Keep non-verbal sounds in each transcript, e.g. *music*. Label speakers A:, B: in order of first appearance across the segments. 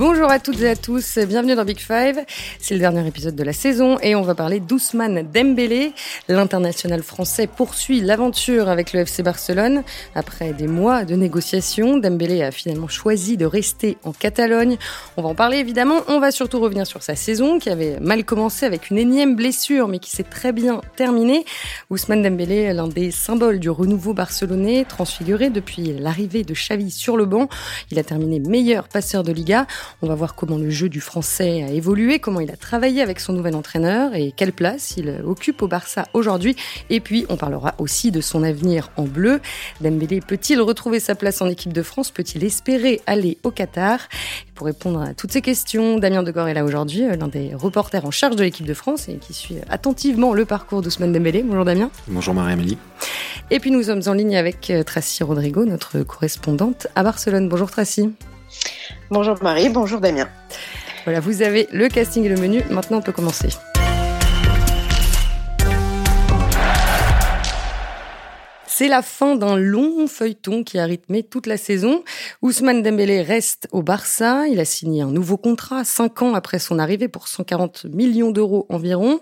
A: Bonjour à toutes et à tous, bienvenue dans Big Five. C'est le dernier épisode de la saison et on va parler d'Ousmane Dembélé. L'international français poursuit l'aventure avec le FC Barcelone. Après des mois de négociations, Dembélé a finalement choisi de rester en Catalogne. On va en parler évidemment. On va surtout revenir sur sa saison qui avait mal commencé avec une énième blessure mais qui s'est très bien terminée. Ousmane Dembélé, l'un des symboles du renouveau barcelonais, transfiguré depuis l'arrivée de Xavi sur le banc. Il a terminé meilleur passeur de Liga. On va voir comment le jeu du français a évolué, comment il a travaillé avec son nouvel entraîneur et quelle place il occupe au Barça aujourd'hui. Et puis, on parlera aussi de son avenir en bleu. Dembélé peut-il retrouver sa place en équipe de France? Peut-il espérer aller au Qatar? Pour répondre à toutes ces questions, Damien Degor est là aujourd'hui, l'un des reporters en charge de l'équipe de France et qui suit attentivement le parcours d'Ousmane Dembélé. Bonjour Damien.
B: Bonjour Marie-Amélie.
A: Et puis nous sommes en ligne avec Tracy Rodrigo, notre correspondante à Barcelone. Bonjour Tracy.
C: Bonjour Marie, bonjour Damien.
A: Voilà, vous avez le casting et le menu. Maintenant, on peut commencer. C'est la fin d'un long feuilleton qui a rythmé toute la saison. Ousmane Dembélé reste au Barça. Il a signé un nouveau contrat, cinq ans après son arrivée pour 140 millions d'euros environ.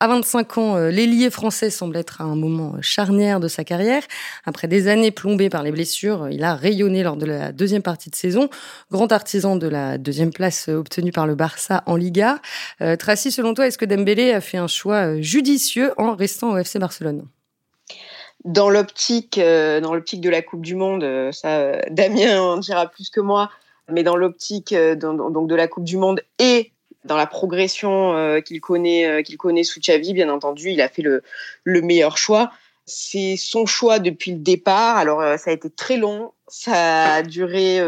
A: À 25 ans, euh, l'ailier français semble être à un moment charnière de sa carrière. Après des années plombées par les blessures, il a rayonné lors de la deuxième partie de saison. Grand artisan de la deuxième place obtenue par le Barça en Liga. Euh, Tracy, selon toi, est-ce que Dembélé a fait un choix euh, judicieux en restant au FC Barcelone?
C: Dans l'optique euh, dans l'optique de la Coupe du Monde, euh, ça euh, Damien en dira plus que moi, mais dans l'optique donc de la Coupe du Monde et dans la progression qu'il connaît qu'il connaît sous Xavi, bien entendu, il a fait le le meilleur choix. C'est son choix depuis le départ. Alors ça a été très long, ça a duré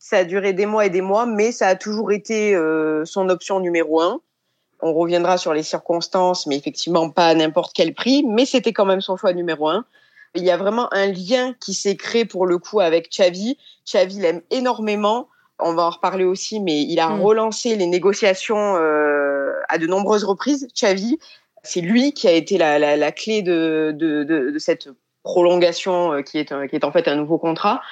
C: ça a duré des mois et des mois, mais ça a toujours été son option numéro un. On reviendra sur les circonstances, mais effectivement pas à n'importe quel prix. Mais c'était quand même son choix numéro un. Il y a vraiment un lien qui s'est créé pour le coup avec Xavi. Xavi l'aime énormément. On va en reparler aussi, mais il a mm. relancé les négociations euh, à de nombreuses reprises. Xavi, c'est lui qui a été la, clé de, de, cette prolongation euh, qui est, qui est en fait un nouveau contrat.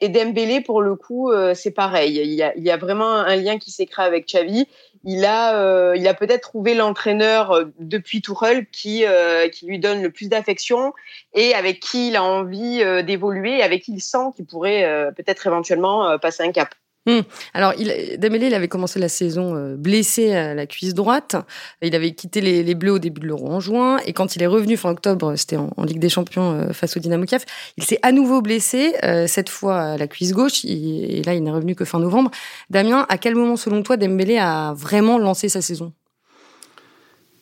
C: Et Dembélé, pour le coup, euh, c'est pareil. Il y, a, il y a vraiment un lien qui s'est créé avec Xavi il a, euh, il a peut-être trouvé l'entraîneur euh, depuis Tourelle qui, euh, qui lui donne le plus d'affection et avec qui il a envie d'évoluer, avec qui il sent qu'il pourrait peut-être éventuellement passer un cap.
A: Hmm. Alors, il, il avait commencé la saison euh, blessé à la cuisse droite. Il avait quitté les, Bleus au début de l'Euro en juin. Et quand il est revenu fin octobre, c'était en, Ligue des Champions euh, face au Dynamo Kiev, il s'est à nouveau blessé, euh, cette fois à la cuisse gauche. et là, il n'est revenu que fin novembre. Damien, à quel moment, selon toi, Dembélé a vraiment lancé sa saison?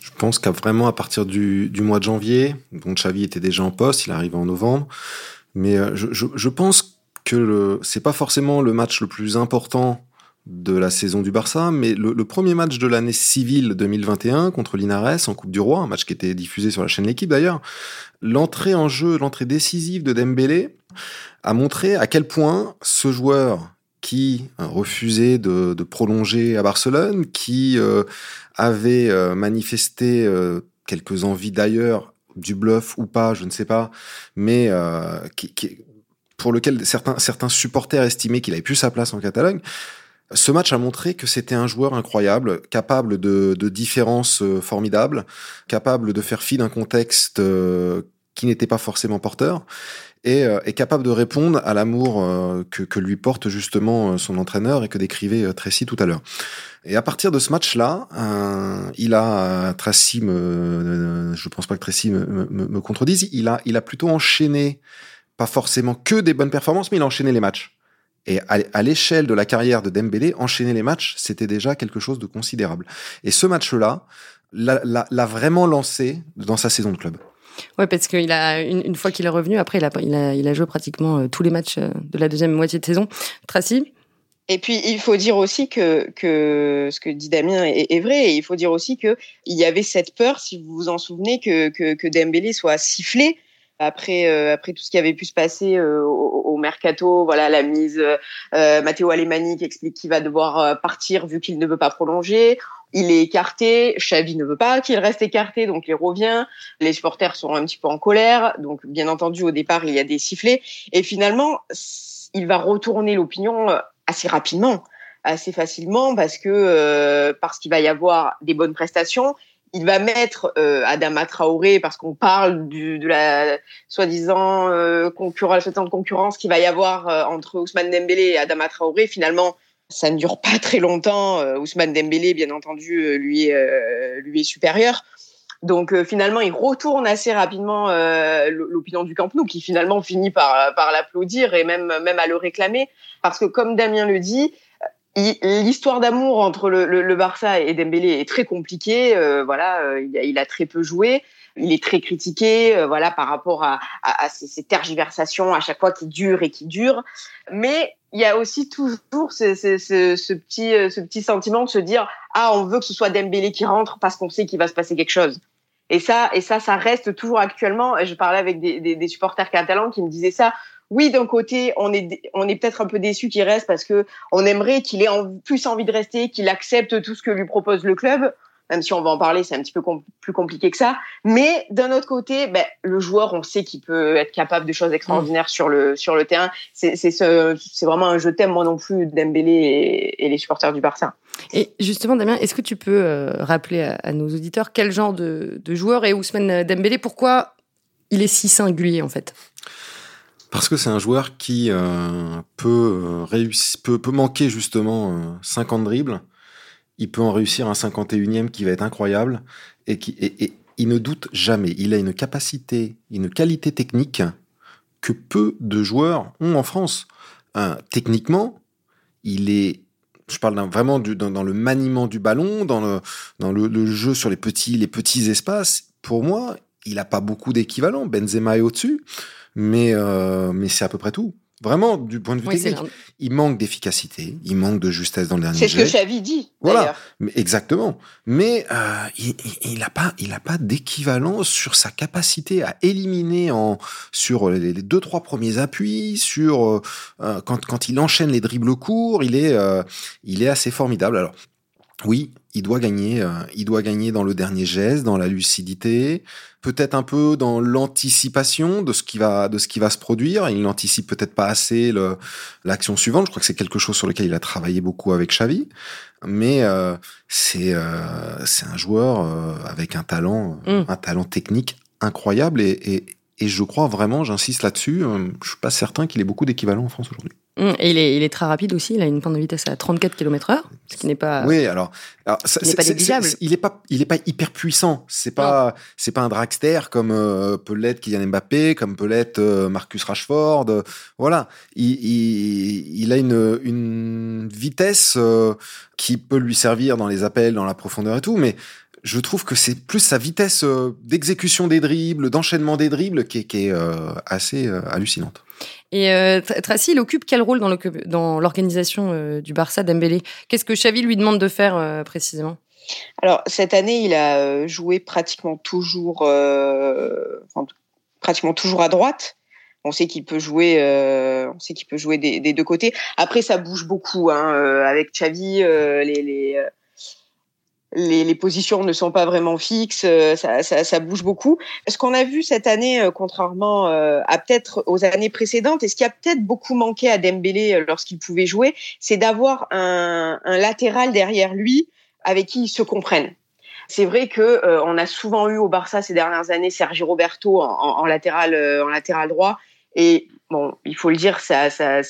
B: Je pense qu'à vraiment à partir du, mois de janvier, donc Xavi était déjà en poste, il arrive en novembre, mais je, je pense que le, c'est pas forcément le match le plus important de la saison du Barça, mais le, premier match de l'année civile 2021 contre l'Inares en Coupe du Roi, un match qui était diffusé sur la chaîne L'équipe d'ailleurs, l'entrée en jeu, l'entrée décisive de Dembélé a montré à quel point ce joueur qui euh, refusait de, prolonger à Barcelone, qui euh, avait euh, manifesté quelques envies d'ailleurs, du bluff ou pas, je ne sais pas, mais qui, qui, pour lequel certains, certains supporters estimaient qu'il avait plus sa place en Catalogne. Ce match a montré que c'était un joueur incroyable, capable de, de différences euh, formidables, capable de faire fi d'un contexte euh, qui n'était pas forcément porteur, et, euh, capable de répondre à l'amour que, que, lui porte justement son entraîneur et que décrivait Tracy tout à l'heure. Et à partir de ce match-là, il a Tracy me, je pense pas que Tracy me, me, me contredise, il a, il a plutôt enchaîné pas forcément que des bonnes performances, mais il a enchaîné les matchs. Et à l'échelle de la carrière de Dembélé, enchaîner les matchs, c'était déjà quelque chose de considérable. Et ce match-là l'a vraiment lancé dans sa saison de club.
A: Ouais, parce qu'il a une, fois qu'il est revenu, après il a, il a, il a joué pratiquement euh, tous les matchs euh, de la deuxième moitié de saison. Tracy?
C: Et puis il faut dire aussi que, que ce que dit Damien est, vrai, et il faut dire aussi que il y avait cette peur, si vous vous en souvenez, que, que, que Dembélé soit sifflé après euh, après tout ce qui avait pu se passer euh, au, mercato, voilà la mise euh, Matteo Alemani qui explique qu'il va devoir partir vu qu'il ne veut pas prolonger. Il est écarté, Xavi ne veut pas qu'il reste écarté, donc il revient. Les supporters sont un petit peu en colère, donc bien entendu au départ il y a des sifflets et finalement il va retourner l'opinion assez rapidement. assez facilement parce que parce qu'il va y avoir des bonnes prestations il va mettre euh, Adama Traoré parce qu'on parle du, de la soi-disant euh, concurrence, concurrence qu'il va y avoir euh, entre Ousmane Dembélé et Adama Traoré. Finalement, ça ne dure pas très longtemps. Euh, Ousmane Dembélé, bien entendu, lui est, lui est supérieur. Donc finalement, il retourne assez rapidement l'opinion du Camp Nou, qui finalement finit par, par l'applaudir et même, même à le réclamer. Parce que comme Damien le dit, L'histoire d'amour entre le, le, le, Barça et Dembélé est très compliquée. Euh, voilà, euh, il, a, il, a, très peu joué. Il est très critiqué, euh, voilà, par rapport à, à, à ces, ces, tergiversations à chaque fois qui durent et qui durent. Mais il y a aussi toujours ce, ce, ce, petit, ce petit sentiment de se dire ah, on veut que ce soit Dembélé qui rentre parce qu'on sait qu'il va se passer quelque chose. Et ça, et ça, ça reste toujours actuellement. Je parlais avec des, des, des supporters catalans qui me disaient ça oui, d'un côté, on est, on est peut-être un peu déçu qu'il reste parce que on aimerait qu'il ait plus envie de rester, qu'il accepte tout ce que lui propose le club. Même si on va en parler, c'est un petit peu plus compliqué que ça. Mais d'un autre côté, ben, le joueur, on sait qu'il peut être capable de choses extraordinaires sur le sur le terrain. C'est vraiment un je t'aime moi non plus Dembélé et, et les supporters du Barça.
A: Et justement, Damien, est-ce que tu peux euh, rappeler à, nos auditeurs quel genre de, de joueur est Ousmane Dembélé? Pourquoi il est si singulier en fait?
B: Parce que c'est un joueur qui euh, peut, euh, réussir, peut, peut manquer justement euh, 50 dribbles. Il peut en réussir un 51e qui va être incroyable. Et, qui, et, et, il ne doute jamais. Il a une capacité, une qualité technique que peu de joueurs ont en France. Euh, techniquement, il est je parle vraiment du, dans, le maniement du ballon, dans le, dans le, jeu sur les petits, les petits espaces. Pour moi, il n'a pas beaucoup d'équivalent. Benzema est au-dessus mais, euh, mais c'est à peu près tout. Vraiment, du point de vue oui, technique, il manque d'efficacité, il manque de justesse dans le dernier
C: C'est ce que Xavi dit.
B: Voilà, exactement. Mais euh, il n'a pas, il a pas d'équivalent sur sa capacité à éliminer en sur les, deux trois premiers appuis, sur euh, euh, quand quand il enchaîne les dribbles courts, il est euh, il est assez formidable. Alors oui, il doit gagner, euh, il doit gagner dans le dernier geste, dans la lucidité, peut-être un peu dans l'anticipation de ce qui va de ce qui va se produire. Il n'anticipe peut-être pas assez l'action suivante. Je crois que c'est quelque chose sur lequel il a travaillé beaucoup avec Xavi, mais euh, c'est euh, c'est un joueur euh, avec un talent mm. un talent technique incroyable et, et, et je crois vraiment, j'insiste là-dessus, euh, je suis pas certain qu'il ait beaucoup d'équivalents en France aujourd'hui.
A: Mmh, et il est, il est, très rapide aussi. Il a une pointe de vitesse à 34 km/h, ce qui n'est pas.
B: Oui, alors, alors
A: ça, n'est pas négligeable.
B: il est pas, il est pas hyper puissant. C'est pas, c'est pas un dragster comme euh, peut l'être Kylian Mbappé, comme peut l'être euh, Marcus Rashford. Euh, voilà, il, il, il, a une, une vitesse euh, qui peut lui servir dans les appels, dans la profondeur et tout, mais je trouve que c'est plus sa vitesse d'exécution des dribbles, d'enchaînement des dribbles qui est, qui est assez hallucinante.
A: Et euh, Tracy, il occupe quel rôle dans l'organisation euh, du Barça Dembélé? Qu'est-ce que Xavi lui demande de faire euh, précisément?
C: Alors cette année, il a joué pratiquement toujours, enfin, pratiquement toujours à droite. On sait qu'il peut jouer, on sait qu'il peut jouer des, des, deux côtés. Après, ça bouge beaucoup hein, avec Xavi. les, les les, les, positions ne sont pas vraiment fixes, euh, ça, ça, ça bouge beaucoup. Ce qu'on a vu cette année, euh, contrairement euh, à peut-être aux années précédentes, et ce qui a peut-être beaucoup manqué à Dembélé lorsqu'il pouvait jouer, c'est d'avoir un, un, latéral derrière lui avec qui il se comprenne. C'est vrai que euh, on a souvent eu au Barça ces dernières années Sergio Roberto en, en, latéral, en latéral droit, et bon, il faut le dire, ça, ça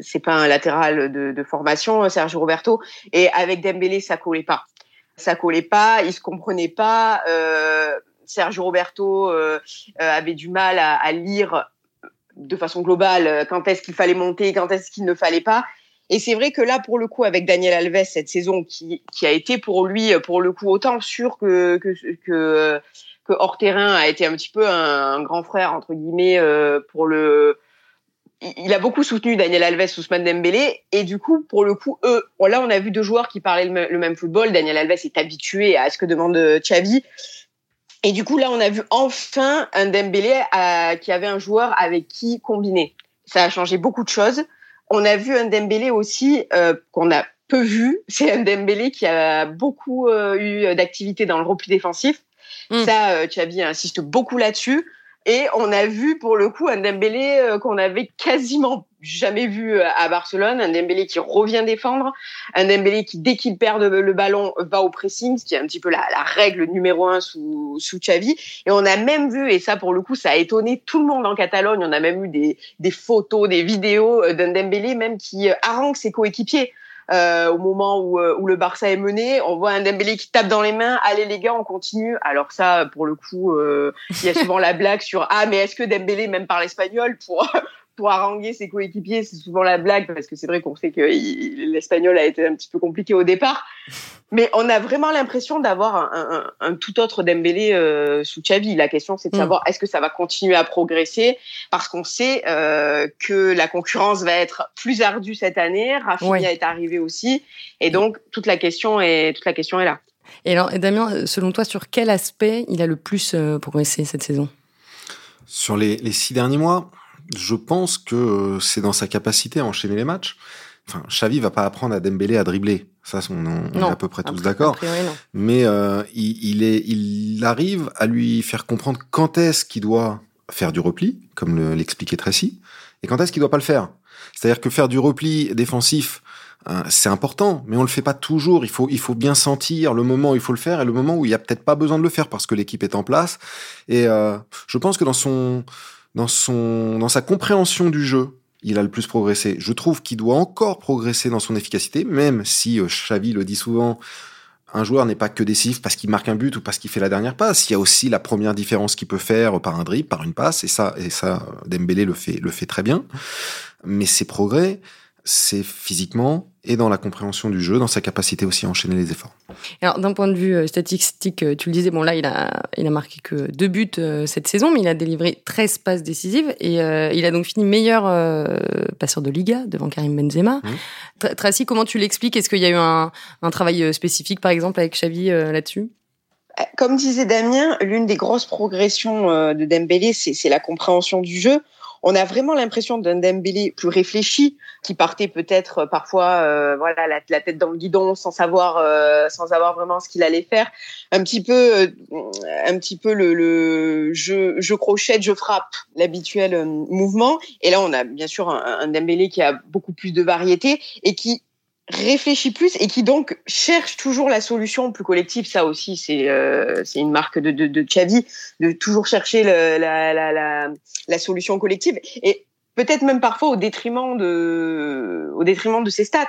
C: c'est pas un latéral de, de formation, Sergio Roberto, et avec Dembélé, ça collait pas ça collait pas, ils se comprenaient pas. Euh, Sergio Roberto euh, euh, avait du mal à, lire de façon globale quand est-ce qu'il fallait monter, quand est-ce qu'il ne fallait pas. Et c'est vrai que là, pour le coup, avec Daniel Alves, cette saison qui, qui a été pour lui, pour le coup, autant sûr que, que, hors terrain a été un petit peu un, grand frère, entre guillemets, pour le, il a beaucoup soutenu Daniel Alves, Ousmane Dembélé, et du coup, pour le coup, eux, là, on a vu deux joueurs qui parlaient le, même football. Daniel Alves est habitué à ce que demande euh, Xavi. Et du coup, là, on a vu enfin un Dembélé à, qui avait un joueur avec qui combiner. Ça a changé beaucoup de choses. On a vu un Dembélé aussi euh, qu'on a peu vu. C'est un Dembélé qui a beaucoup euh, eu d'activité dans le repli défensif. Mm. Ça, Xavi insiste beaucoup là-dessus. Et on a vu pour le coup un Dembélé euh, qu'on avait quasiment jamais vu euh, à Barcelone, un Dembélé qui revient défendre, un Dembélé qui dès qu'il perd le ballon va au pressing, ce qui est un petit peu la, règle numéro un sous, sous Xavi. Et on a même vu, et ça pour le coup ça a étonné tout le monde en Catalogne, on a même eu des, des photos, des vidéos euh, d'un Dembélé même qui harangue ses coéquipiers. Euh, au moment où, euh, où, le Barça est mené. On voit un Dembélé qui tape dans les mains. Allez les gars, on continue. Alors ça, pour le coup, euh, il y a souvent la *laughs* blague sur ah mais est-ce que Dembélé même parle espagnol pour pour haranguer ses coéquipiers, c'est souvent la blague parce que c'est vrai qu'on sait que l'espagnol a été un petit peu compliqué au départ. Mais on a vraiment l'impression d'avoir un, un, un, tout autre Dembélé euh, sous Xavi. La question, c'est de mm. savoir est-ce que ça va continuer à progresser? Parce qu'on sait euh, que la concurrence va être plus ardue cette année. Rafinha est arrivé aussi, et donc toute la question est toute la question est là.
A: Et alors, Damien, selon toi, sur quel aspect il a le plus euh, progressé cette saison?
B: Sur les, les six derniers mois, je pense que c'est dans sa capacité à enchaîner les matchs. Enfin, Xavi va pas apprendre à Dembélé à dribbler. Ça, on, on est à peu près tous d'accord. Mais euh, il, est, il arrive à lui faire comprendre quand est-ce qu'il doit faire du repli, comme l'expliquait Tracy, et quand est-ce qu'il doit pas le faire. C'est-à-dire que faire du repli défensif, euh, c'est important, mais on le fait pas toujours. Il faut, il faut bien sentir le moment où il faut le faire et le moment où il y a peut-être pas besoin de le faire parce que l'équipe est en place. Et euh, je pense que dans son, dans son, dans sa compréhension du jeu, il a le plus progressé. Je trouve qu'il doit encore progresser dans son efficacité, même si euh, Xavi le dit souvent, un joueur n'est pas que décisif parce qu'il marque un but ou parce qu'il fait la dernière passe. Il y a aussi la première différence qu'il peut faire par un dribble, par une passe, et ça, et ça, Dembélé le fait, le fait très bien. Mais ses progrès, c'est physiquement et dans la compréhension du jeu, dans sa capacité aussi à enchaîner les efforts.
A: Alors d'un point de vue euh, statistique, euh, tu le disais, bon là il a il a marqué que deux buts euh, cette saison, mais il a délivré 13 passes décisives et il a donc fini meilleur passeur de Liga devant Karim Benzema. Mmh. Tracy, comment tu l'expliques? Est-ce qu'il y a eu un, un, travail spécifique par exemple avec Xavi là-dessus?
C: Comme disait Damien, l'une des grosses progressions de Dembélé, c'est la compréhension du jeu on a vraiment l'impression d'un Dembélé plus réfléchi, qui partait peut-être euh, parfois euh, voilà la, tête dans le guidon sans savoir euh, sans savoir vraiment ce qu'il allait faire, un petit peu un petit peu le, le je, je crochette, je frappe, l'habituel mouvement. Et là, on a bien sûr un, un Dembélé qui a beaucoup plus de variété et qui réfléchit plus et qui donc cherche toujours la solution plus collective. Ça aussi, c'est euh, c'est une marque de, de, de Xavi, de toujours chercher la, la, la, la, solution collective et peut-être même parfois au détriment de au détriment de ses stats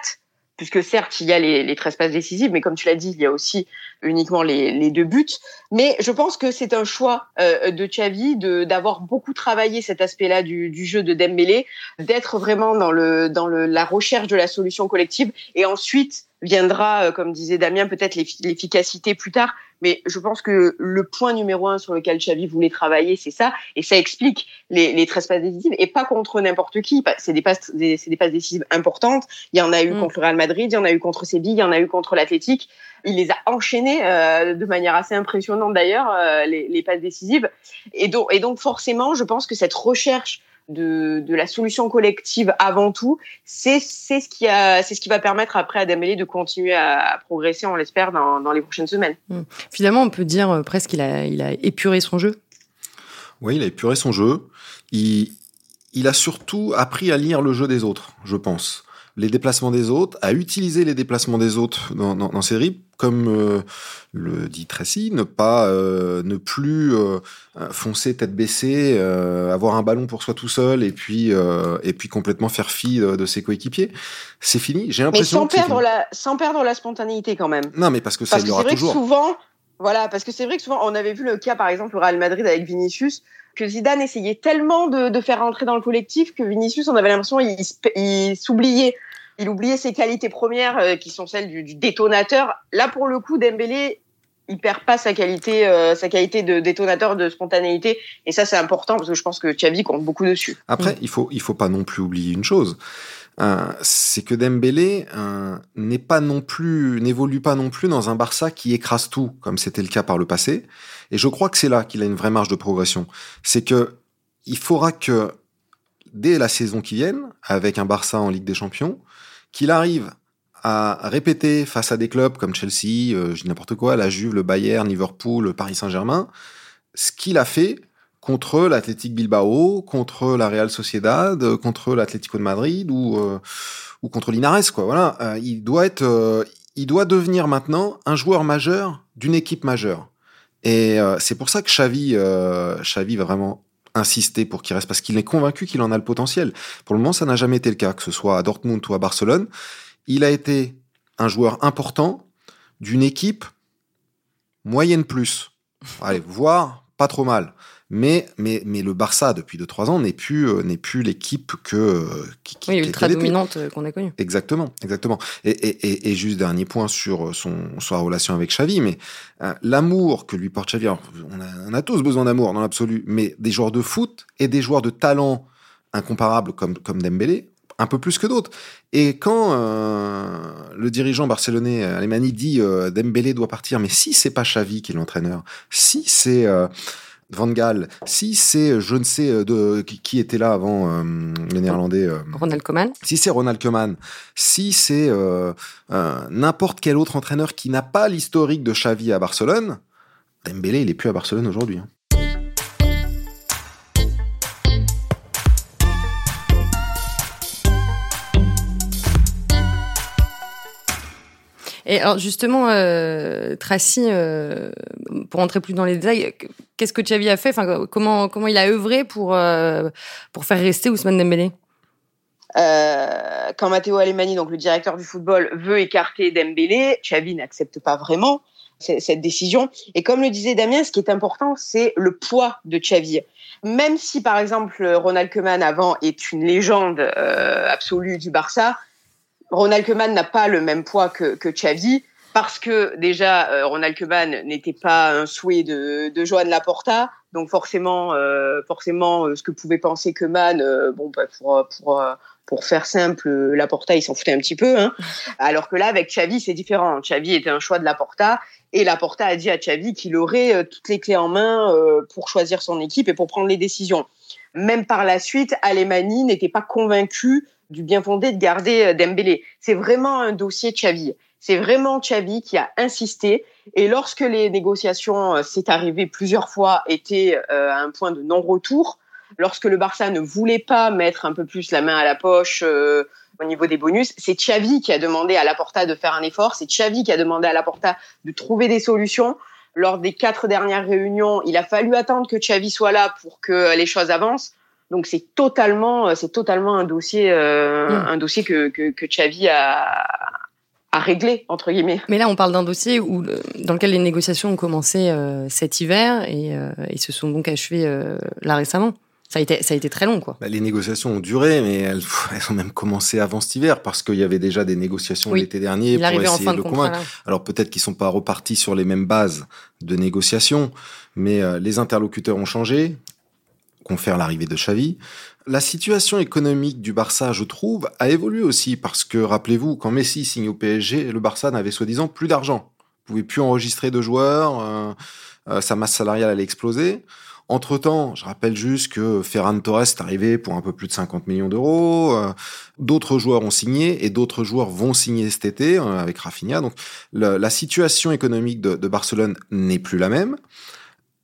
C: puisque certes, il y a les, les 13 passes décisives, mais comme tu l'as dit, il y a aussi uniquement les, les deux buts. Mais je pense que c'est un choix euh, de Xavi d'avoir beaucoup travaillé cet aspect-là du, du, jeu de Dembélé, d'être vraiment dans, le, dans le, la recherche de la solution collective, et ensuite viendra, euh, comme disait Damien, peut-être l'efficacité plus tard. Mais je pense que le point numéro un sur lequel Xavi voulait travailler, c'est ça, et ça explique les, les 13 passes décisives, et pas contre n'importe qui. C'est des passes, c'est des passes décisives importantes. Il y en a eu mm. contre le Real Madrid, il y en a eu contre Séville, il y en a eu contre l'Athletic. Il les a enchaînées euh, de manière assez impressionnante d'ailleurs, euh, les, les passes décisives. Et donc, et donc forcément, je pense que cette recherche de, de, la solution collective avant tout, c'est ce qui a, c'est ce qui va permettre après à Dembélé de continuer à, progresser, on l'espère, dans, dans, les prochaines semaines.
A: Hmm. Finalement, on peut dire euh, presque qu'il a, il a épuré son jeu.
B: Oui, il a épuré son jeu. Il, il a surtout appris à lire le jeu des autres, je pense les déplacements des autres, à utiliser les déplacements des autres dans, dans, dans ses comme euh, le dit Tracy, ne pas, euh, ne plus euh, foncer tête baissée, avoir un ballon pour soi tout seul et puis et puis complètement faire fi de, ses coéquipiers. C'est fini. J'ai l'impression.
C: Mais sans perdre la, sans perdre la spontanéité quand même.
B: Non, mais parce que ça parce il y aura toujours.
C: souvent, voilà, parce que c'est vrai que souvent, on avait vu le cas par exemple au Real Madrid avec Vinicius que Zidane essayait tellement de, faire rentrer dans le collectif que Vinicius, on avait l'impression il s'oubliait il oubliait ses qualités premières euh, qui sont celles du, détonateur. Là, pour le coup, Dembélé, il perd pas sa qualité, euh, sa qualité de détonateur de spontanéité. Et ça, c'est important parce que je pense que Xavi compte beaucoup dessus.
B: Après, il faut, il faut pas non plus oublier une chose. C'est que Dembélé n'est pas non plus, n'évolue pas non plus dans un Barça qui écrase tout, comme c'était le cas par le passé. Et je crois que c'est là qu'il a une vraie marge de progression. C'est que il faudra que dès la saison qui vient, avec un Barça en Ligue des Champions, qu'il arrive à répéter face à des clubs comme Chelsea, euh, n'importe quoi, la Juve, le Bayern, Liverpool, le Paris Saint-Germain, ce qu'il a fait contre l'Athletic Bilbao, contre la Real Sociedad, contre l'Atlético de Madrid ou ou contre l'Inares quoi. Voilà, il doit être il doit devenir maintenant un joueur majeur d'une équipe majeure. Et c'est pour ça que Xavi Xavi va vraiment insister pour qu'il reste parce qu'il est convaincu qu'il en a le potentiel. Pour le moment, ça n'a jamais été le cas, que ce soit à Dortmund ou à Barcelone. Il a été un joueur important d'une équipe moyenne plus. Allez, voir pas trop mal. Mais, mais, mais le Barça, depuis 2-3 ans, n'est plus, euh, n'est plus l'équipe que. Euh,
A: qui, oui, ultra dominante euh, qu'on a connue.
B: Exactement, exactement. Et, et, et, juste dernier point sur son, sa relation avec Xavi, mais l'amour que lui porte Xavi, on, a, on a tous besoin d'amour dans l'absolu, mais des joueurs de foot et des joueurs de talent incomparables comme, comme Dembélé, un peu plus que d'autres. Et quand le dirigeant barcelonais Alemani dit Dembélé doit partir, mais si c'est pas Xavi qui est l'entraîneur, si c'est Van Gaal, si c'est, je ne sais euh, de, qui, était là avant euh, le néerlandais. Euh,
A: Ronald Koeman.
B: Si c'est Ronald Koeman, si c'est n'importe quel autre entraîneur qui n'a pas l'historique de Xavi à Barcelone, Dembélé, il est plus à Barcelone aujourd'hui. Hein.
A: Et alors justement, euh, Tracy, euh, pour entrer plus dans les détails, qu'est-ce que Xavi a fait? Comment il a œuvré pour euh, pour faire rester Ousmane Dembélé?
C: Euh, quand Matteo Alemani, donc le directeur du football, veut écarter Dembélé, Xavi n'accepte pas vraiment cette décision. Et comme le disait Damien, ce qui est important, c'est le poids de Xavi. Même si, par exemple, Ronald Koeman avant est une légende absolue du Barça, Ronald Koeman n'a pas le même poids que, que Xavi parce que déjà euh, Ronald Koeman n'était pas un souhait de, de Joan Laporta, donc forcément, euh, forcément, euh, ce que pouvait penser Koeman, bon, bah, pour pour pour faire simple, Laporta il s'en foutait un petit peu, hein. *laughs* alors que là avec Xavi c'est différent. Xavi était un choix de Laporta et Laporta a dit à Xavi qu'il aurait toutes les clés en main pour choisir son équipe et pour prendre les décisions. Même par la suite, Alemani n'était pas convaincu du bien fondé de garder euh, Dembélé. C'est vraiment un dossier Xavi. C'est vraiment Xavi qui a insisté. Et lorsque les négociations, euh, c'est arrivé plusieurs fois, étaient euh, à un point de non-retour, lorsque le Barça ne voulait pas mettre un peu plus la main à la poche au niveau des bonus, c'est Xavi qui a demandé à Laporta de faire un effort. C'est Xavi qui a demandé à Laporta de trouver des solutions. Lors des quatre dernières réunions, il a fallu attendre que Xavi soit là pour que les choses avancent. Donc c'est totalement, euh, c'est totalement un dossier, euh, mm. un dossier que, que, que Xavi a, a réglé entre guillemets.
A: Mais là, on parle d'un dossier où, dans lequel les négociations ont commencé euh, cet hiver et, et, se sont donc achevées là récemment. Ça a été, ça a été très long, quoi.
B: Bah, les négociations ont duré, mais elles, elles, ont même commencé avant cet hiver parce qu'il y avait déjà des négociations l'été dernier
A: pour essayer en fin de, de convaincre.
B: Alors peut-être qu'ils sont pas repartis sur les mêmes bases de négociation, mais les interlocuteurs ont changé confère l'arrivée de Xavi. La situation économique du Barça, je trouve, a évolué aussi parce que, rappelez-vous, quand Messi signe au PSG, le Barça n'avait soi-disant plus d'argent. Vous pouvez plus enregistrer de joueurs, euh, euh, sa masse salariale allait exploser. Entre-temps, je rappelle juste que Ferran Torres est arrivé pour un peu plus de 50 millions d'euros. Euh, d'autres joueurs ont signé et d'autres joueurs vont signer cet été avec Rafinha. Donc la situation économique de Barcelone n'est plus la même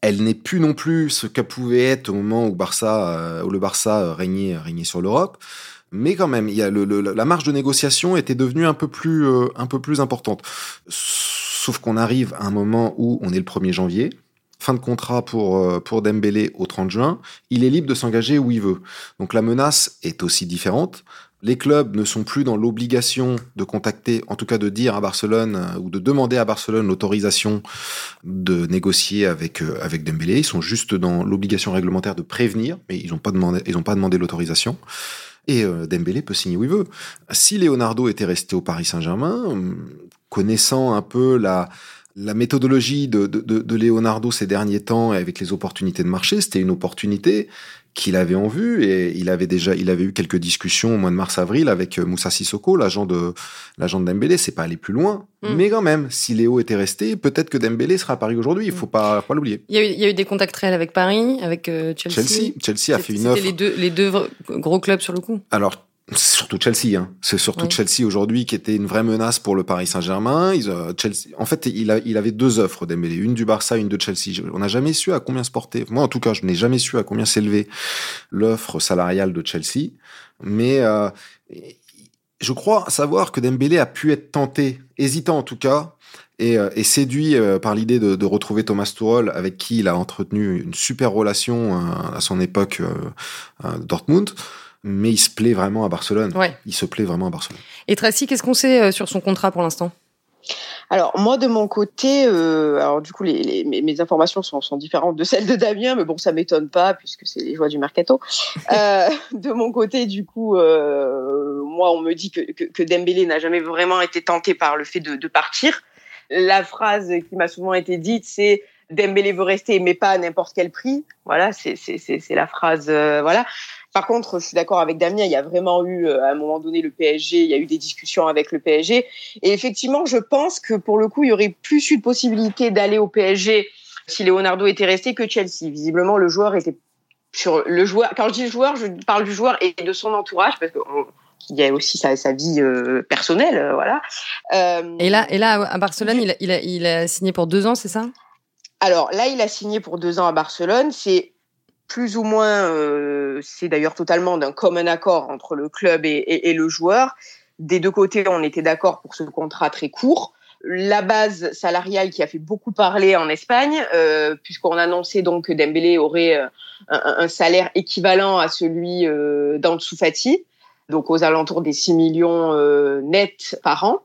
B: elle n'est plus non plus ce qu'elle pouvait être au moment où, Barça, euh, où le Barça euh, régnait, régnait sur l'Europe. Mais quand même, il y a le, la marge de négociation était devenue un peu plus, euh, un peu plus importante. Sauf qu'on arrive à un moment où on est le 1er janvier, fin de contrat pour, pour Dembélé au 30 juin, il est libre de s'engager où il veut. Donc la menace est aussi différente. Les clubs ne sont plus dans l'obligation de contacter, en tout cas de dire à Barcelone euh, ou de demander à Barcelone l'autorisation de négocier avec euh, avec Dembélé. Ils sont juste dans l'obligation réglementaire de prévenir, mais ils n'ont pas demandé ils ont pas demandé l'autorisation. Et euh, Dembélé peut signer où il veut. Si Leonardo était resté au Paris Saint-Germain, connaissant un peu la la méthodologie de, de, de, Leonardo ces derniers temps avec les opportunités de marché, c'était une opportunité qu'il avait en vue et il avait déjà il avait eu quelques discussions au mois de mars avril avec euh, Moussa Sissoko l'agent de l'agent de Dembélé. C'est pas aller plus loin mm. mais quand même si Léo était resté peut-être que Dembélé sera à Paris aujourd'hui. Il faut pas pas l'oublier.
A: Il, il y, a eu, des contacts réels avec Paris avec euh, Chelsea.
B: Chelsea. Chelsea a fait une offre.
A: les deux les deux gros clubs sur le coup.
B: Alors surtout Chelsea. Hein. C'est surtout Chelsea aujourd'hui qui était une vraie menace pour le Paris Saint-Germain. Euh, Chelsea, en fait, il, a, il avait deux offres Dembélé, une du Barça, une de Chelsea. On n'a jamais su à combien se porter. Moi, en tout cas, je n'ai jamais su à combien s'élever l'offre salariale de Chelsea. Mais euh, je crois savoir que Dembélé a pu être tenté, hésitant en tout cas, et, euh, et séduit euh, par l'idée de, de, retrouver Thomas Tuchel, avec qui il a entretenu une super relation à son époque à Dortmund mais il se plaît vraiment à Barcelone.
A: Ouais.
B: Il se plaît vraiment à Barcelone.
A: Et Tracy, qu'est-ce qu'on sait euh, sur son contrat pour l'instant?
C: Alors moi de mon côté, euh, alors du coup les, mes, informations sont, sont, différentes de celles de Damien, mais bon ça m'étonne pas puisque c'est les joies du mercato. euh, *laughs* de mon côté du coup, euh, moi on me dit que, que, que Dembélé n'a jamais vraiment été tenté par le fait de, de partir. La phrase qui m'a souvent été dite c'est Dembélé veut rester mais pas à n'importe quel prix. Voilà, c'est la phrase euh, voilà. Par contre, je suis d'accord avec Damien, il y a vraiment eu, euh, à un moment donné, le PSG, il y a eu des discussions avec le PSG. Et effectivement, je pense que pour le coup, il y aurait plus eu de possibilité d'aller au PSG si Leonardo était resté que Chelsea. Visiblement, le joueur était sur le joueur. Quand je dis joueur, je parle du joueur et de son entourage parce que il y a aussi sa, sa vie euh, personnelle, euh, voilà.
A: et là, et là, à Barcelone, il a, il a, il a signé pour deux ans, c'est ça?
C: Alors là, il a signé pour deux ans à Barcelone. C'est plus ou moins, euh, c'est d'ailleurs totalement d'un commun accord entre le club et, le joueur. Des deux côtés, on était d'accord pour ce contrat très court. La base salariale qui a fait beaucoup parler en Espagne, euh, puisqu'on annonçait donc que Dembélé aurait euh, un, salaire équivalent à celui euh, donc aux alentours des 6 millions euh, nets par an,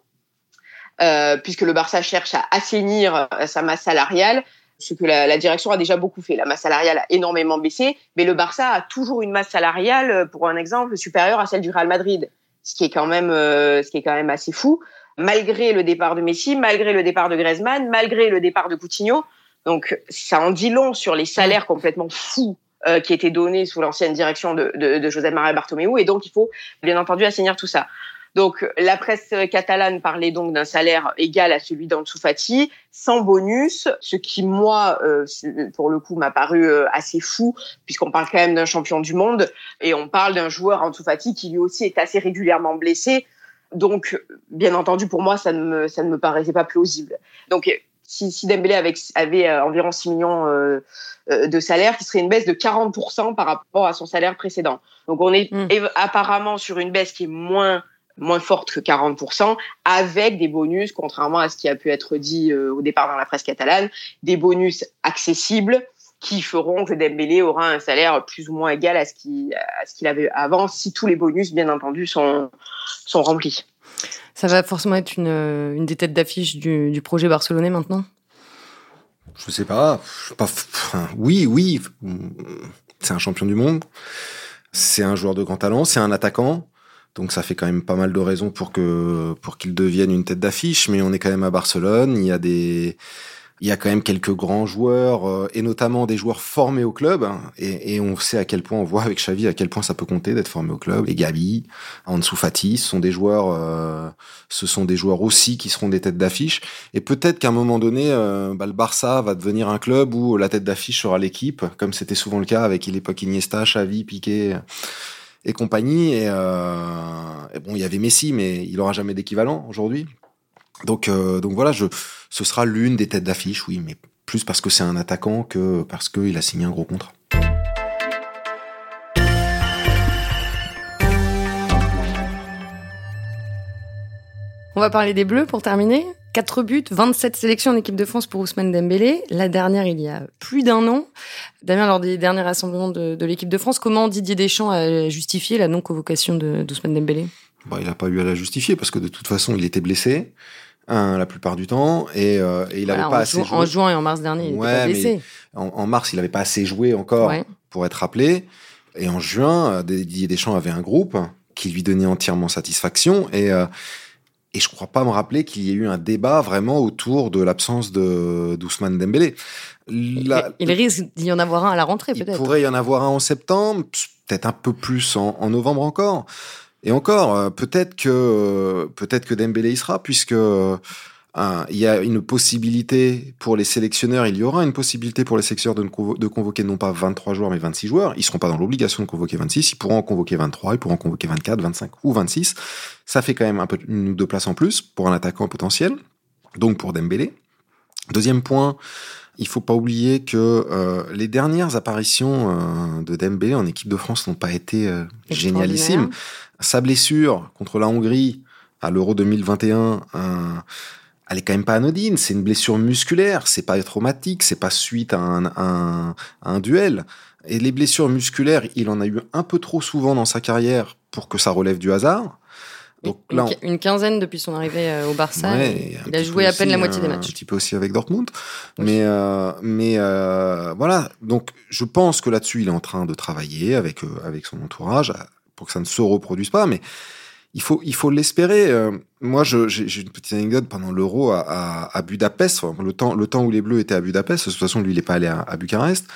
C: euh, puisque le Barça cherche à assainir sa masse salariale ce que la, la, direction a déjà beaucoup fait. La masse salariale a énormément baissé, mais le Barça a toujours une masse salariale, euh, pour un exemple, supérieure à celle du Real Madrid, ce qui est quand même, euh, ce qui est quand même assez fou. Malgré le départ de Messi, malgré le départ de Griezmann, malgré le départ de Coutinho, donc ça en dit long sur les salaires complètement fous euh, qui étaient donnés sous l'ancienne direction de, de, de José María Bartomeu, et donc il faut bien entendu assainir tout ça. Donc la presse catalane parlait donc d'un salaire égal à celui d'Ansu Fati, sans bonus, ce qui moi, euh, pour le coup, m'a paru euh, assez fou, puisqu'on parle quand même d'un champion du monde et on parle d'un joueur Ansu Fati qui lui aussi est assez régulièrement blessé. Donc, bien entendu, pour moi, ça ne me, ça ne me paraissait pas plausible. Donc, si, si Dembélé avait, avait euh, environ 6 millions euh, de salaire, qui serait une baisse de 40% par rapport à son salaire précédent. Donc, on est mmh. apparemment sur une baisse qui est moins moins forte que 40%, avec des bonus, contrairement à ce qui a pu être dit euh, au départ dans la presse catalane, des bonus accessibles qui feront que Dembélé aura un salaire plus ou moins égal à ce qu'il avait avant, si tous les bonus, bien entendu, sont, sont remplis.
A: Ça va forcément être une, une des têtes d'affiche du, du projet barcelonais maintenant?
B: Je sais pas. pas enfin, oui, oui. C'est un champion du monde. C'est un joueur de grand talent. C'est un attaquant. Donc ça fait quand même pas mal de raisons pour que pour qu'il devienne une tête d'affiche, mais on est quand même à Barcelone. Il y a des il y a quand même quelques grands joueurs euh, et notamment des joueurs formés au club et, et, on sait à quel point on voit avec Xavi à quel point ça peut compter d'être formé au club. Et Gabi, Ansu Fati, ce sont des joueurs, euh, ce sont des joueurs aussi qui seront des têtes d'affiche. Et peut-être qu'à un moment donné, euh, bah, le Barça va devenir un club où la tête d'affiche sera l'équipe, comme c'était souvent le cas avec l'époque Iniesta, Xavi, Piqué et compagnie. Et, euh, bon, il y avait Messi, mais il aura jamais d'équivalent aujourd'hui. Donc, euh, donc voilà, je, ce sera l'une des têtes d'affiche, oui, mais plus parce que c'est un attaquant que parce qu'il a signé un gros contrat.
A: On va parler des Bleus pour terminer. 4 buts, 27 sélections en équipe de France pour Ousmane Dembélé. La dernière, il y a plus d'un an. Damien, lors des derniers rassemblements de, de l'équipe de France, comment Didier Deschamps a justifié la non-convocation d'Ousmane Dembélé?
B: Bah, Il n'a pas eu à la justifier parce que de toute façon, il était blessé. Hein, la plupart du temps et, euh, et il n'avait voilà, pas assez
A: joué.
B: joué.
A: En juin et en mars dernier, il
B: ouais,
A: était pas blessé.
B: En, en, mars, il n'avait pas assez joué encore
A: Ouais.
B: pour être rappelé. Et en juin, Didier Deschamps avait un groupe qui lui donnait entièrement satisfaction. Et, euh, et je crois pas me rappeler qu'il y ait eu un débat vraiment autour de l'absence de d'Ousmane Dembélé.
A: La- il risque d'y en avoir un à la rentrée,
B: il
A: peut-être.
B: pourrait y en avoir un en septembre, peut-être un peu plus en, en novembre encore. Et encore, euh, peut-être que peut-être que Dembélé y sera, puisque il y a une possibilité pour les sélectionneurs, il y aura une possibilité pour les sélectionneurs de, de convoquer non pas 23 joueurs mais 26 joueurs. Ils seront pas dans l'obligation de convoquer 26, ils pourront en convoquer 23, ils pourront en convoquer 24, 25 ou 26. Ça fait quand même un peu une ou deux places en plus pour un attaquant potentiel, donc pour Dembélé. Deuxième point, il faut pas oublier que euh, les dernières apparitions euh, de Dembélé en équipe de France n'ont pas été euh, génialissimes. Sa blessure contre la Hongrie à l'Euro 2021, elle est quand même pas anodine. C'est une blessure musculaire, c'est pas traumatique, c'est pas suite à un, un, duel. Et les blessures musculaires, il en a eu un peu trop souvent dans sa carrière pour que ça relève du hasard.
A: Donc là, une quinzaine depuis son arrivée euh, au Barça. il a joué à peine la moitié des matchs.
B: Un petit peu aussi avec Dortmund. Mais, euh, mais euh, voilà. Donc je pense que là-dessus, il est en train de travailler avec, avec son entourage pour que ça ne se reproduise pas. Mais il faut il faut l'espérer. Euh, moi, j'ai une petite anecdote pendant l'Euro à, à, Budapest, le temps le temps où les Bleus étaient à Budapest. De toute façon, lui, il est pas allé à, à Bucarest.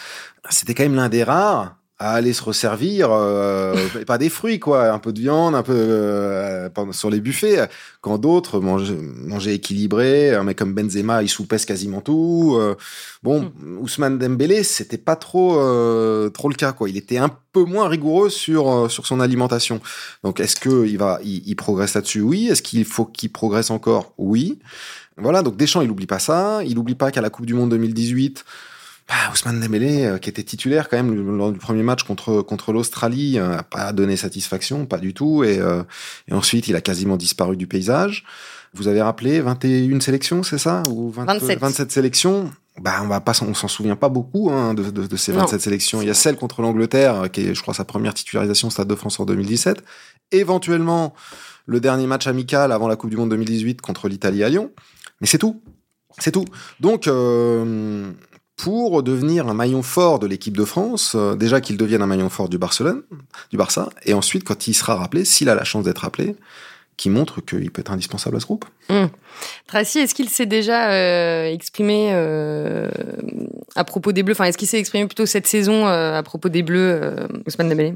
B: C'était quand même l'un des rares à aller se resservir, euh, pas des fruits quoi, un peu de viande, un peu euh, sur les buffets. Quand d'autres mangeaient, mangeaient, équilibré, un mec comme Benzema, il soupèse quasiment tout. Euh, bon, mm. Ousmane Dembélé, c'était pas trop euh, trop le cas quoi. Il était un peu moins rigoureux sur euh, sur son alimentation. Donc est-ce que il va il, il progresse là-dessus? Oui. Est-ce qu'il faut qu'il progresse encore? Oui. Voilà. Donc Deschamps, il oublie pas ça. Il oublie pas qu'à la Coupe du Monde 2018 bah, Ousmane Dembélé, euh, qui était titulaire quand même lors du premier match contre contre l'Australie, euh, a pas donné satisfaction, pas du tout, et, euh, et ensuite il a quasiment disparu du paysage. Vous avez rappelé 21 sélections, c'est ça?
A: Ou 27.
B: 27 sélections? Bah, on va pas, on s'en souvient pas beaucoup hein, de, de, de, ces 27 sélections. Il y a celle contre l'Angleterre, qui est, je crois, sa première titularisation au Stade de France en 2017. Éventuellement, le dernier match amical avant la Coupe du Monde 2018 contre l'Italie à Lyon. Mais c'est tout. C'est tout. Donc, euh, pour devenir un maillon fort de l'équipe de France, euh, déjà qu'il devienne un maillon fort du Barcelone, du Barça, et ensuite quand il sera rappelé, s'il a la chance d'être rappelé, qui montre qu'il peut être indispensable à ce groupe.
A: Mmh. Tracy, est-ce qu'il s'est déjà euh, exprimé euh, à propos des Bleus? Enfin, est-ce qu'il s'est exprimé plutôt cette saison à propos des Bleus, Ousmane Dembélé?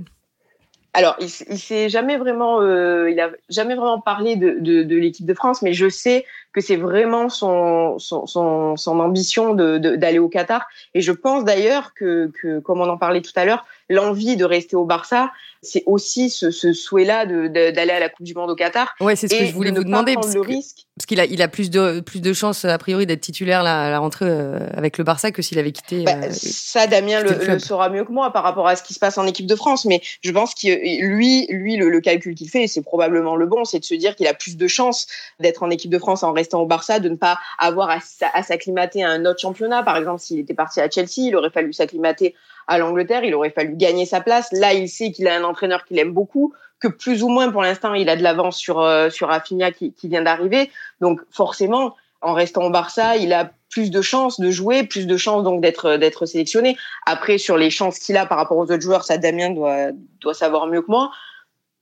C: Alors, il, il s'est jamais vraiment, il a jamais vraiment parlé de, de, de l'équipe de France, mais je sais que c'est vraiment son, son, son, son ambition d'aller de, d'aller au Qatar. Et je pense d'ailleurs que, que, comme on en parlait tout à l'heure, l'envie de rester au Barça, c'est aussi ce, ce souhait-là d'aller de, à la Coupe du Monde au Qatar.
A: Ouais, c'est ce que je voulais vous demander. Parce, le risque. parce qu'il a, il a plus de, plus de chances, a priori, d'être titulaire là, à la rentrée euh, avec le Barça que s'il avait quitté.
C: Bah, euh, ça, Damien le, le, saura mieux que moi par rapport à ce qui se passe en équipe de France. Mais je pense que lui, lui le, le calcul qu'il fait, c'est probablement le bon, c'est de se dire qu'il a plus de chances d'être en équipe de France en restant au Barça, de ne pas avoir à, s'acclimater à un autre championnat. Par exemple, s'il était parti à Chelsea, il aurait fallu s'acclimater à l'Angleterre, il aurait fallu gagner sa place. Là, il sait qu'il a un entraîneur qu'il aime beaucoup, que plus ou moins pour l'instant, il a de l'avance sur euh, sur qui, qui vient d'arriver. Donc forcément, en restant au Barça, il a plus de chances de jouer, plus de chances donc d'être d'être sélectionné. Après, sur les chances qu'il a par rapport aux autres joueurs, ça Damien doit doit savoir mieux que moi.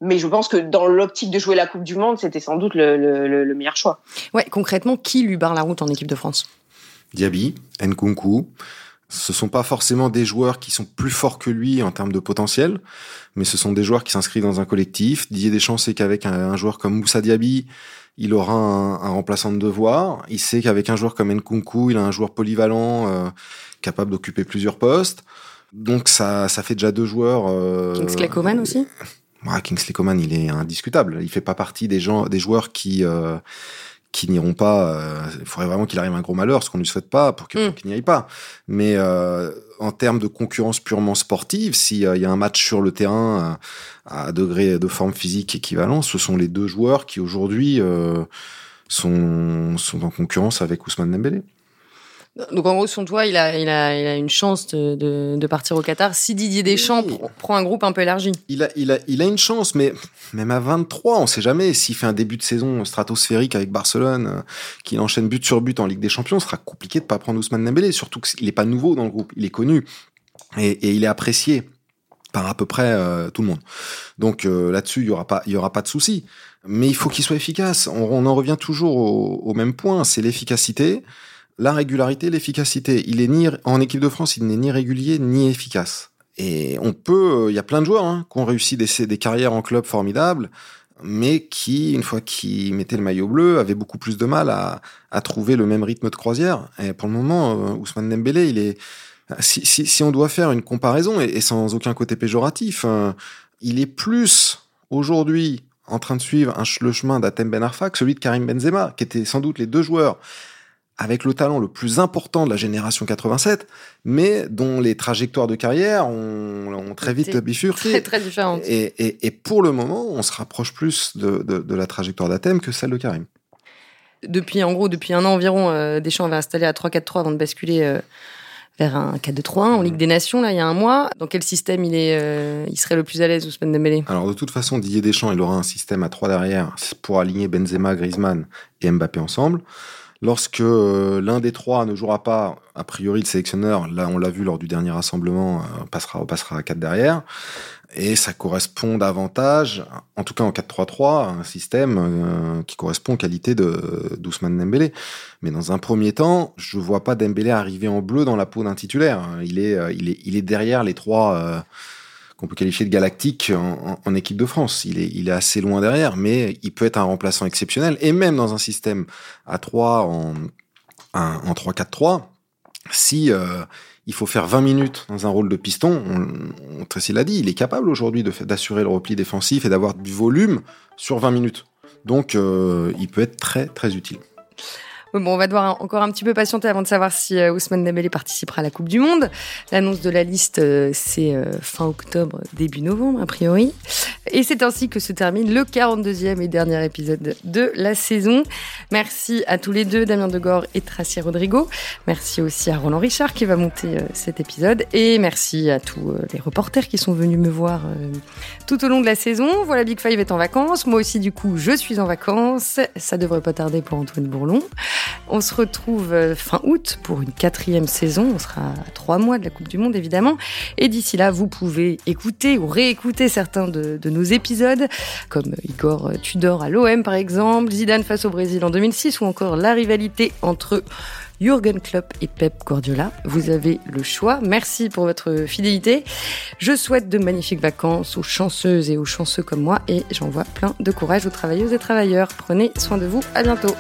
C: Mais je pense que dans l'optique de jouer la Coupe du Monde, c'était sans doute le, le, le, meilleur choix.
A: Ouais, concrètement, qui lui barre la route en équipe de France?
B: Diaby, Nkunku. Ce sont pas forcément des joueurs qui sont plus forts que lui en termes de potentiel, mais ce sont des joueurs qui s'inscrivent dans un collectif. Didier Deschamps sait qu'avec un, un, joueur comme Moussa Diaby, il aura un, un, remplaçant de devoir. Il sait qu'avec un joueur comme Nkunku, il a un joueur polyvalent euh, capable d'occuper plusieurs postes. Donc ça, ça fait déjà deux joueurs. Euh,
A: Kingsley Coman aussi?
B: Ouais, Kingsley Coman, il est indiscutable. Il fait pas partie des gens, des joueurs qui euh, qui n'iront pas. Euh, il faudrait vraiment qu'il arrive un gros malheur, ce qu'on ne lui souhaite pas, pour qu'il mm. n'y aille pas. Mais euh, en termes de concurrence purement sportive, s'il y a un match sur le terrain à, à degré de forme physique équivalent, ce sont les deux joueurs qui aujourd'hui euh, sont, sont en concurrence avec Ousmane Dembélé.
A: Donc en gros, son toit, il a, il a, il a une chance de, de, de partir au Qatar si Didier Deschamps oui. prend un groupe un peu élargi.
B: Il a, il a, il a une chance, mais même à 23, on sait jamais. S'il fait un début de saison stratosphérique avec Barcelone, euh, qu'il enchaîne but sur but en Ligue des Champions, ce sera compliqué de pas prendre Ousmane Dembélé. Surtout qu'il n'est pas nouveau dans le groupe, il est connu et, et il est apprécié par à peu près euh, tout le monde. Donc euh, là-dessus, il y aura pas, il y aura pas de souci. Mais il faut qu'il soit efficace. On, on, en revient toujours au, au même point, c'est l'efficacité la régularité, l'efficacité. Il est ni en équipe de France, il n'est ni régulier ni efficace. Et on peut, il y a plein de joueurs hein, qui ont réussi des, des carrières en club formidables. mais qui, une fois qu'il mettait le maillot bleu, avait beaucoup plus de mal à, à trouver le même rythme de croisière. Et pour le moment, euh, Ousmane Dembélé, il est, si, si, si, on doit faire une comparaison, et, sans aucun côté péjoratif, euh, il est plus aujourd'hui en train de suivre un, le chemin d'Atem Ben Arfa que celui de Karim Benzema, qui étaient sans doute les deux joueurs avec le talent le plus important de la génération 87, mais dont les trajectoires de carrière ont, ont très vite bifurqué.
A: Très, très différentes.
B: Et, et, et, pour le moment, on se rapproche plus de, de, de la trajectoire d'Athème que celle de Karim.
A: Depuis, en gros, depuis un an environ, euh, Deschamps avait installé à 3-4-3 avant de basculer euh, vers un 4-2-3-1 en Ligue des Nations, là, il y a un mois. Dans quel système il, est, euh, il serait le plus à l'aise, Ousmane Dembélé?
B: Alors, de toute façon, Didier Deschamps, il aura un système à 3 derrière pour aligner Benzema, Griezmann et Mbappé ensemble. Lorsque euh, l'un des trois ne jouera pas, a priori le sélectionneur, là on l'a vu lors du dernier rassemblement, euh, passera, passera à 4 derrière. Et ça correspond davantage, en tout cas en 4-3-3, à un système euh, qui correspond aux qualités de d'Ousmane Dembélé. Mais dans un premier temps, je vois pas Dembélé arriver en bleu dans la peau d'un titulaire. Il est, il est, il est derrière les trois qu'on peut qualifier de galactique en, équipe de France. Il est, il est assez loin derrière, mais il peut être un remplaçant exceptionnel. Et même dans un système à 3 en, en 3-4-3, si euh, il faut faire 20 minutes dans un rôle de piston, on, on Tracy l'a dit, il est capable aujourd'hui d'assurer le repli défensif et d'avoir du volume sur 20 minutes. Donc euh, il peut être très très utile.
A: Bon, on va devoir encore un petit peu patienter avant de savoir si euh, Ousmane Dembélé participera à la Coupe du Monde. L'annonce de la liste, euh, c'est euh, fin octobre, début novembre, a priori. Et c'est ainsi que se termine le 42e et dernier épisode de la saison. Merci à tous les deux, Damien Degore et Tracy Rodrigo. Merci aussi à Roland Richard qui va monter cet épisode. Et merci à tous les reporters qui sont venus me voir tout au long de la saison. Voilà, Big Five est en vacances. Moi aussi, du coup, je suis en vacances. Ça devrait pas tarder pour Antoine Bourlon. On se retrouve euh, fin août pour une quatrième saison. On sera à trois mois de la Coupe du Monde, évidemment. Et d'ici là, vous pouvez écouter ou réécouter certains de, nos épisodes, comme Igor Tudor à l'OM, par exemple, Zidane face au Brésil en 2006, ou encore la rivalité entre Jürgen Klopp et Pep Guardiola. Vous avez le choix. Merci pour votre fidélité. Je souhaite de magnifiques vacances aux chanceuses et aux chanceux comme moi et j'envoie plein de courage aux travailleuses et travailleurs. Prenez soin de vous. À bientôt.